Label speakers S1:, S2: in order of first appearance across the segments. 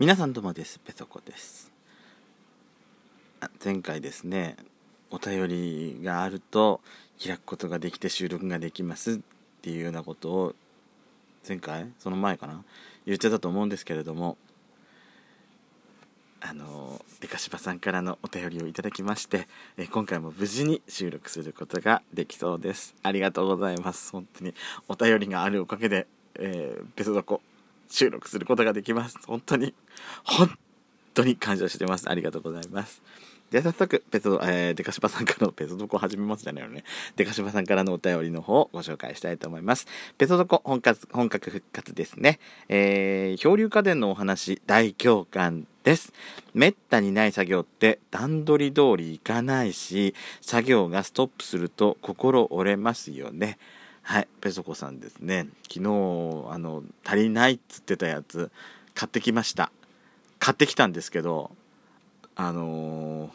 S1: 皆さんどうもです。ペソコです。前回ですねお便りがあると開くことができて収録ができますっていうようなことを前回その前かな言っちゃったと思うんですけれどもあのデカシバさんからのお便りをいただきましてえ今回も無事に収録することができそうです。ありがとうございます。本当にお便りがあるおかげで、えー、ペソドコ収録することができます。本当に、本当に感謝してます。ありがとうございます。では早速、ペソ、えー、デカシバさんからのペソドコ始めますじゃないよね。デカシバさんからのお便りの方をご紹介したいと思います。ペソドコ本格、本格復活ですね。えー、漂流家電のお話、大共感です。めったにない作業って段取り通りいかないし、作業がストップすると心折れますよね。はいペソコさんですね。昨日あの足りないっつってたやつ買ってきました。買ってきたんですけどあの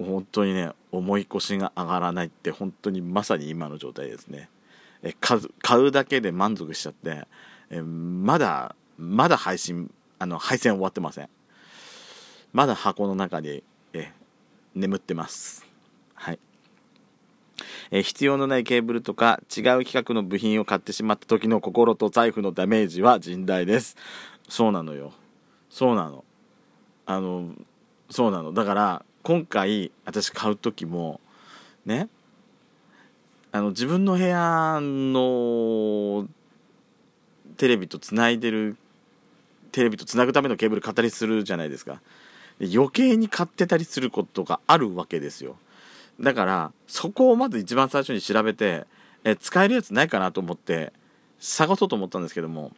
S1: ー、本当にね重い腰が上がらないって本当にまさに今の状態ですね。え買うだけで満足しちゃってえまだまだ配信あの配線終わってません。まだ箱の中でえ眠ってます。はい。えー、必要のないケーブルとか違う規格の部品を買ってしまった時の心と財布のダメージは甚大です。そうなのよ。そうなの。あのそうなの。だから今回私買う時もねあの自分の部屋のテレビとつないでるテレビとつなぐためのケーブル買ったりするじゃないですか。余計に買ってたりすることがあるわけですよ。だからそこをまず一番最初に調べてえ使えるやつないかなと思って探そうと思ったんですけども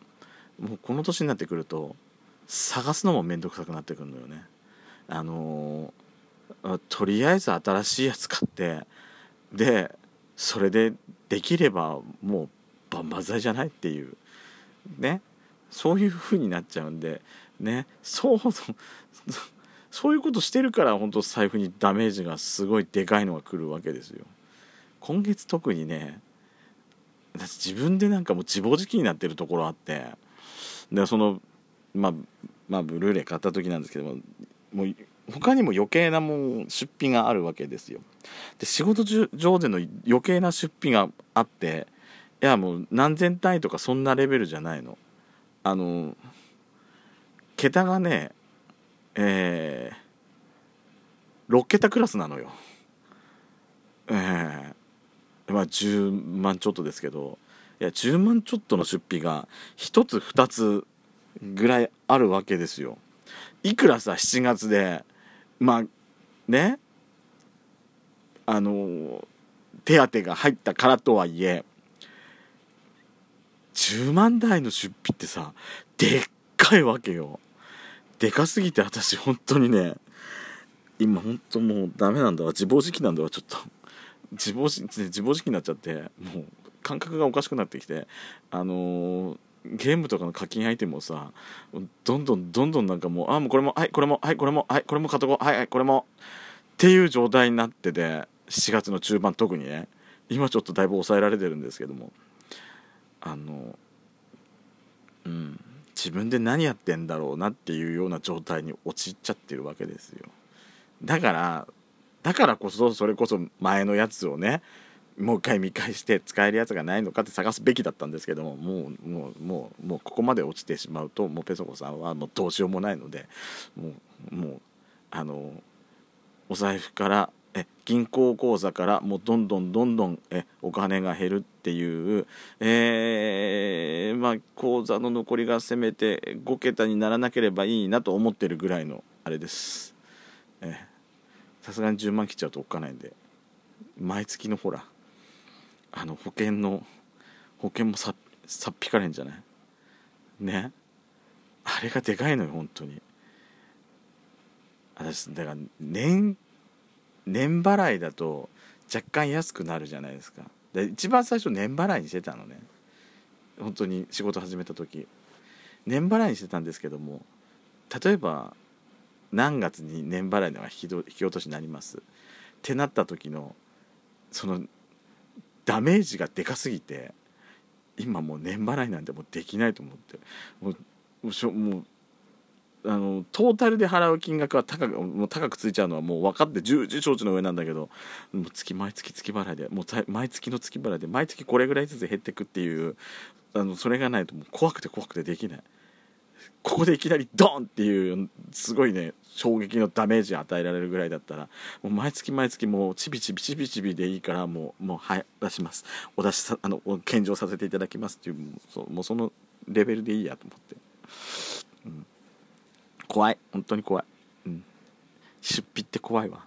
S1: もうこの年になってくると探すのも面倒くさくなってくるのよね。あのー、とりあえず新しいやつ買ってでそれでできればもう万々歳じゃないっていうねそういう風になっちゃうんでねそうそういうことしてるから本当財布にダメージがすごいでかいのが来るわけですよ。今月特にね私自分でなんかもう自暴自棄になってるところあってでそのまあまあブルーレイ買った時なんですけどももう他にも余計なもん出費があるわけですよ。で仕事上での余計な出費があっていやもう何千単位とかそんなレベルじゃないの。あの桁がねえー、6桁クラスなのよ。えー、まあ10万ちょっとですけどいや10万ちょっとの出費が1つ2つぐらいあるわけですよ。いくらさ7月でまあねあの手当が入ったからとはいえ10万台の出費ってさでっかいわけよ。でかすぎて私本当にね。今本当もうダメなんだわ。自暴自棄なんだわちょっと。自暴自自暴自棄になっちゃってもう感覚がおかしくなってきて。あのー、ゲームとかの課金アイテムをさどんどんどんどんなんかもうあもうこれもはいこれもはいこれもはいこれも買っとこう。はいはいこれも。っていう状態になってて7月の中盤特にね。今ちょっとだいぶ抑えられてるんですけども。あのうん。自分で何やってんだろうなっていうような状態に陥っちゃってるわけですよ。だからだからこそそれこそ前のやつをねもう一回見返して使えるやつがないのかって探すべきだったんですけどももうもうもうもうここまで落ちてしまうともうペソコさんはもうどうしようもないのでもうもうあのお財布から銀行口座からもうどんどんどんどんえお金が減るっていう、えー、まあ、口座の残りがせめて5桁にならなければいいなと思ってるぐらいのあれです。さすがに10万切っちゃうとおっかないんで毎月のほらあの保険の保険もささっぴかれんじゃない？ね？あれがでかいのよ本当に。私だから年年払いだと若干安くなるじゃないですか。で一番最初年払いにしてたのね。本当に仕事始めた時。年払いにしてたんですけども例えば何月に年払いのが引き引き落としになります。ってなった時のそのダメージがでかすぎて今もう年払いなんてもうできないと思って。もうもうあのトータルで払う金額は高くもう高くついちゃうのはもう分かって重々承知の上なんだけどもう月毎月月払いでもう毎月の月払いで毎月これぐらいずつ減ってくっていうあのそれがないともう怖くて怖くてできない。ここでいきなりドンっていうすごいね衝撃のダメージ与えられるぐらいだったらもう毎月毎月もうちびちびちびちびでいいからもうもうはい出します。お出しさあの献上させていただきますっていうもうそもうそのレベルでいいやと思って、怖い。本当に怖い、うん、出費って怖いわ。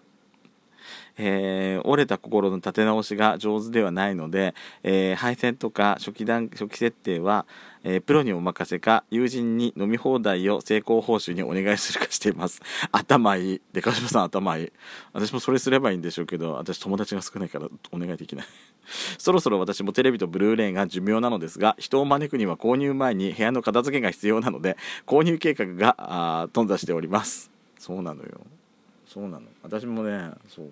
S1: えー、折れた心の立て直しが上手ではないので、えー、配線とか初期段初期設定は、えー、プロにお任せか友人に飲み放題を成功報酬にお願いするかしています。頭いい。でかしさん頭いい。私もそれすればいいんでしょうけど私友達が少ないからお願いできない。そろそろ私もテレビとブルーレイが寿命なのですが人を招くには購入前に部屋の片付けが必要なので購入計画が頓挫しております。そうなのよ。そうなの。私もねそう。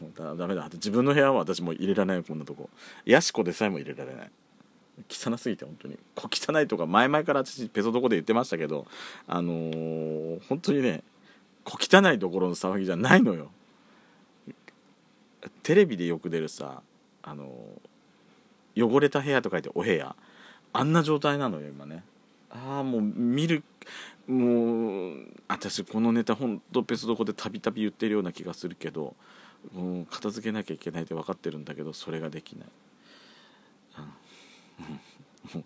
S1: もうだダメだ。自分の部屋は私も入れられないこんなとこ。ヤシコでさえも入れられない。汚すぎて本当に。小汚いとか前々から私ペソドコで言ってましたけどあのー、本当にね小汚いところの騒ぎじゃないのよ。テレビでよく出るさあのー、汚れた部屋と書いてお部屋。あんな状態なのよ今ね。ああもう見るもう私このネタほんとペソドコでたびたび言ってるような気がするけどもう片付けなきゃいけないって分かってるんだけどそれができない、うん、も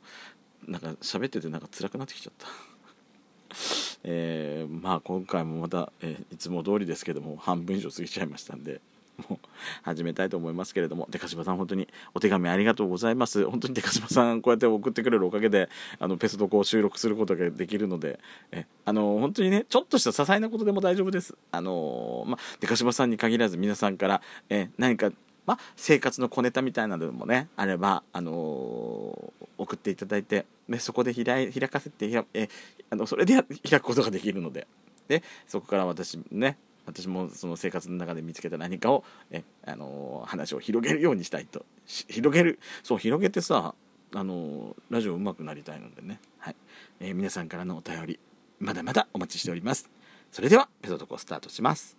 S1: うなんか喋っててなんか辛くなってきちゃった。えー、まあ今回もまた、えー、いつも通りですけども半分以上過ぎちゃいましたんで。もう始めたいと思いますけれども、でかしばさん、本当にお手紙ありがとうございます。本当にでかしばさん、こうやって送ってくれるおかげで、あのペスドコを収録することができるので、えあの本当にね、ちょっとした些細なことでも大丈夫です。あのまでかしばさんに限らず皆さんから、え何かまあ、生活の小ネタみたいなのもねあれば、あのー、送っていただいてでそこで開開かせてえあのそれで開くことができるのででそこから私ね私もその生活の中で見つけた何かを、えあの話を広げるようにしたいと。広げる。そう広げてさ、あのラジオ上手くなりたいのでね、はい。えー、皆さんからのお便りまだまだお待ちしております。それではペソドコスタートします。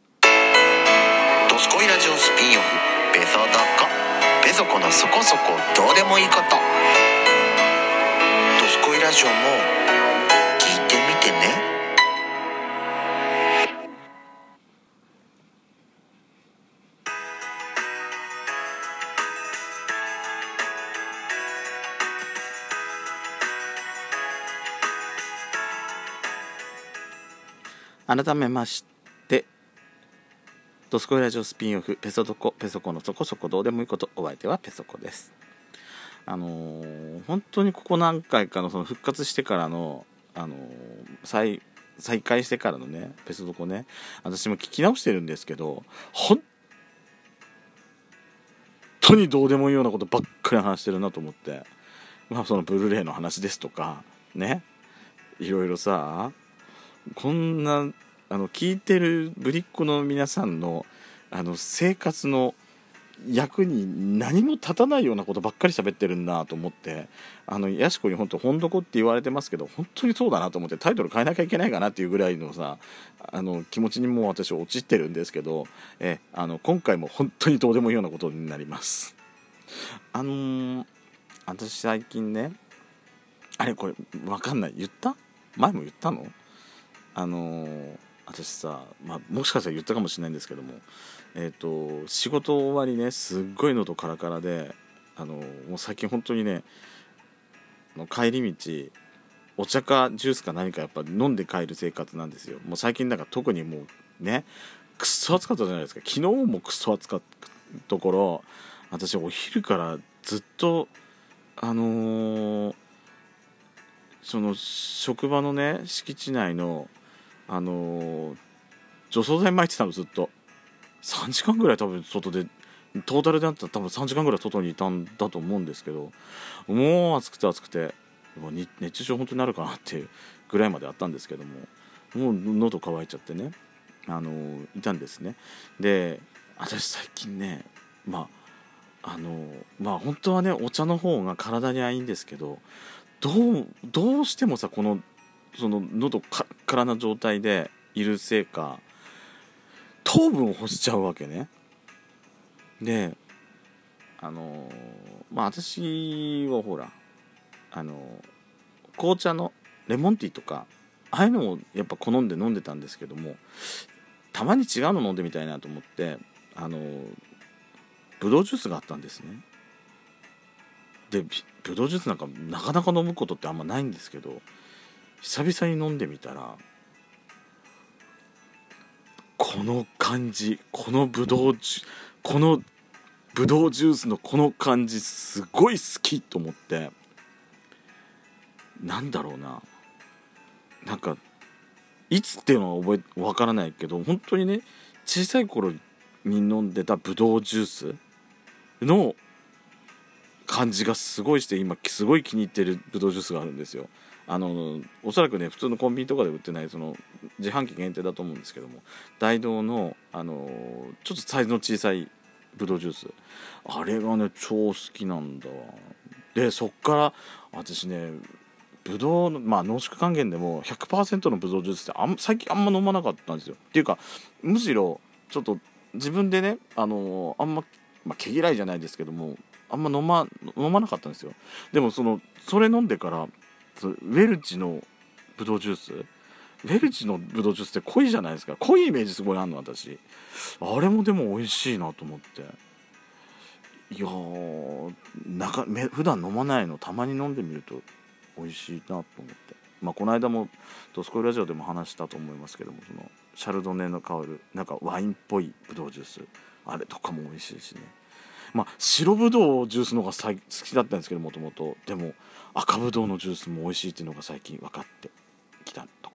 S2: ドスコイラジオスピンオフペソドコペソコのそこそこどうでもいいこと。ドスコイラジオも
S1: 改めまして「ドスコイラジオスピンオフペソドコペソコのそこそこどうでもいいこと」お相手はペソコです。あのー、本当にここ何回かのその復活してからの、あのー、再再開してからのねペソドコね私も聞き直してるんですけど本当にどうでもいいようなことばっかり話してるなと思って。まあそのブルーレイの話ですとかね。いろいろさこんなあの聞いてるぶりっ子の皆さんのあの生活の役に何も立たないようなことばっかり喋ってるんだと思ってあのやしこに本当本どこって言われてますけど本当にそうだなと思ってタイトル変えなきゃいけないかなっていうぐらいのさあの気持ちにもう私陥ってるんですけどえあの今回も本当にどうでもいいようなことになります。あのー、私最近ねあれこれ分かんない。言った？前も言ったの？あの、私さ、まあ、もしかしたら言ったかもしれないんですけども、えーと、仕事終わりねすっごい喉カラカラで、あの、もう最近本当にねの帰り道お茶かジュースか何かやっぱ飲んで帰る生活なんですよ。もう最近なんか特にもうねくっそ暑かったじゃないですか。昨日もくっそ暑かったところ私お昼からずっとあのー、その職場のね敷地内のあの除草剤巻いてたのずっと。3時間ぐらい多分外でトータルであったら多分3時間ぐらい外にいたんだと思うんですけどもう暑くて暑くて熱中症本当になるかなっていうぐらいまであったんですけどももう喉乾いちゃってねあのいたんですね。で私最近ねまああのまあ本当はねお茶の方が体にはいいんですけどどうどうしてもさこのその喉カラカラな状態でいるせいか糖分を欲しちゃうわけね。であのまあ私はほらあの紅茶のレモンティーとかああいうのをやっぱ好んで飲んでたんですけどもたまに違うの飲んでみたいなと思ってあのブドウジュースがあったんですね。でブドウジュースなんかなかなか飲むことってあんまないんですけど久々に飲んでみたらこの感じこのブドウジュこのブドウジュースのこの感じすごい好きと思ってなんだろうな。なんかいつっていうのは覚えわからないけど本当にね小さい頃に飲んでたブドウジュースの感じがすごいして今すごい気に入ってるブドウジュースがあるんですよ。あのおそらくね普通のコンビニとかで売ってないその自販機限定だと思うんですけども大道のあのちょっとサイズの小さいブドウジュース。あれがね超好きなんだ。わでそっから私ねブドウのまあ濃縮還元でも100%のブドウジュースってあん最近あんま飲まなかったんですよ。っていうかむしろちょっと自分でねあのあんま、まあ、毛嫌いじゃないですけどもあんま飲ま飲まなかったんですよ。でもそのそれ飲んでからウェルチのブドウジュース？ウェルチのブドウジュースって濃いじゃないですか。濃いイメージすごいあるの私。あれもでも美味しいなと思って。いやーなかめ普段飲まないのたまに飲んでみると美味しいなと思って。まあこの間も「ドスコイラジオ」でも話したと思いますけどもそのシャルドネの香るなんかワインっぽいブドウジュース。あれとかも美味しいしね。まあ白ぶどうジュースの方が好きだったんですけどもともと。でも赤ぶどうのジュースも美味しいっていうのが最近分かってきた。